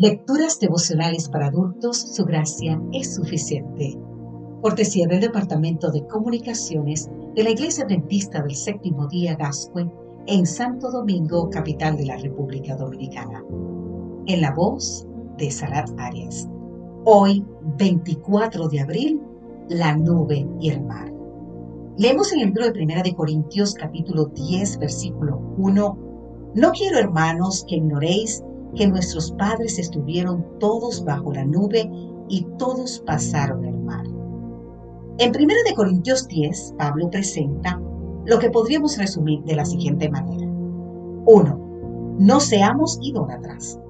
Lecturas devocionales para adultos, su gracia es suficiente. Cortesía del Departamento de Comunicaciones de la Iglesia Adventista del Séptimo Día Gascue en Santo Domingo, capital de la República Dominicana. En la voz de Sarat Arias. Hoy, 24 de abril, la nube y el mar. Leemos en el libro de Primera de Corintios capítulo 10, versículo 1. No quiero, hermanos, que ignoréis que nuestros padres estuvieron todos bajo la nube y todos pasaron el mar. En 1 Corintios 10, Pablo presenta lo que podríamos resumir de la siguiente manera. 1. No seamos idólatras,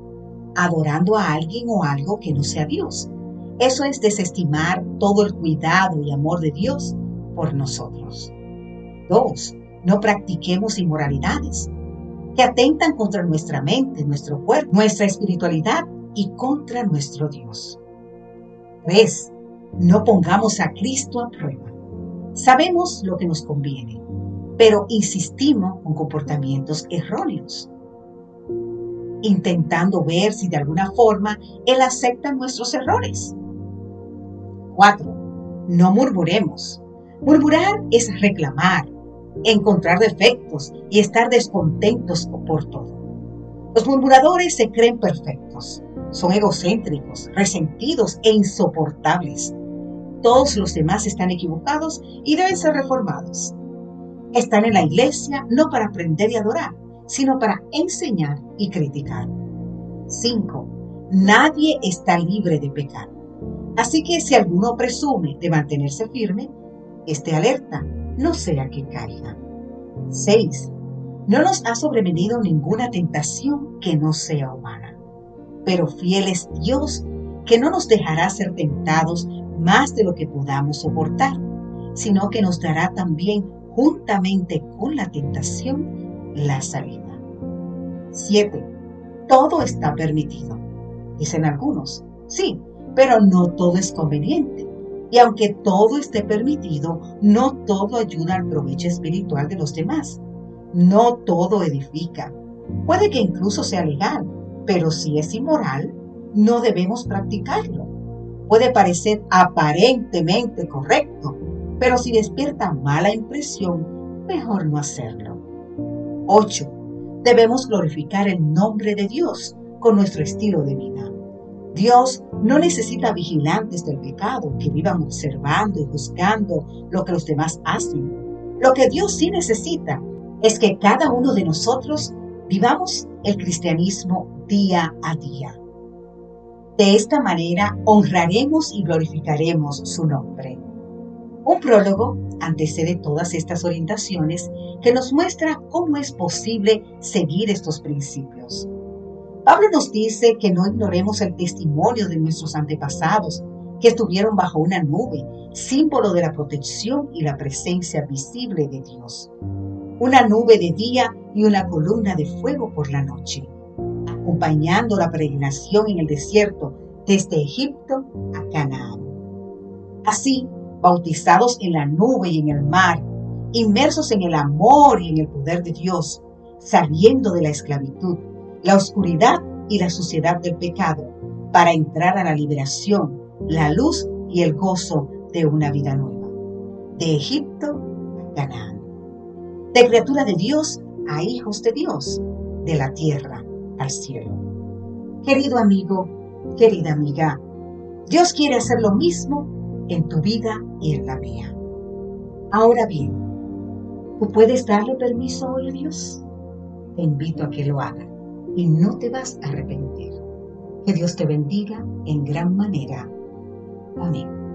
adorando a alguien o algo que no sea Dios. Eso es desestimar todo el cuidado y amor de Dios por nosotros. 2. No practiquemos inmoralidades, que atentan contra nuestra mente, nuestro cuerpo, nuestra espiritualidad y contra nuestro Dios. 3. No pongamos a Cristo a prueba. Sabemos lo que nos conviene, pero insistimos con comportamientos erróneos, intentando ver si de alguna forma Él acepta nuestros errores. 4. No murmuremos. Murmurar es reclamar, encontrar defectos y estar descontentos por todo. Los murmuradores se creen perfectos, son egocéntricos, resentidos e insoportables. Todos los demás están equivocados y deben ser reformados. Están en la iglesia no para aprender y adorar, sino para enseñar y criticar. 5. Nadie está libre de pecado. Así que si alguno presume de mantenerse firme, esté alerta no sea que caiga. 6. No nos ha sobrevenido ninguna tentación que no sea humana, pero fiel es Dios que no nos dejará ser tentados más de lo que podamos soportar, sino que nos dará también juntamente con la tentación la salida. 7. Todo está permitido, dicen algunos. Sí, pero no todo es conveniente. Y aunque todo esté permitido, no todo ayuda al provecho espiritual de los demás. No todo edifica. Puede que incluso sea legal, pero si es inmoral, no debemos practicarlo. Puede parecer aparentemente correcto, pero si despierta mala impresión, mejor no hacerlo. 8. Debemos glorificar el nombre de Dios con nuestro estilo de vida. Dios no necesita vigilantes del pecado que vivan observando y juzgando lo que los demás hacen. Lo que Dios sí necesita es que cada uno de nosotros vivamos el cristianismo día a día. De esta manera honraremos y glorificaremos su nombre. Un prólogo antecede todas estas orientaciones que nos muestra cómo es posible seguir estos principios. Pablo nos dice que no ignoremos el testimonio de nuestros antepasados, que estuvieron bajo una nube, símbolo de la protección y la presencia visible de Dios. Una nube de día y una columna de fuego por la noche, acompañando la peregrinación en el desierto desde Egipto a Canaán. Así, bautizados en la nube y en el mar, inmersos en el amor y en el poder de Dios, saliendo de la esclavitud, la oscuridad y la suciedad del pecado para entrar a la liberación, la luz y el gozo de una vida nueva. De Egipto a Canaán. De criatura de Dios a hijos de Dios. De la tierra al cielo. Querido amigo, querida amiga, Dios quiere hacer lo mismo en tu vida y en la mía. Ahora bien, ¿tú puedes darle permiso hoy a Dios? Te invito a que lo hagas y no te vas a arrepentir. Que Dios te bendiga en gran manera. Amén.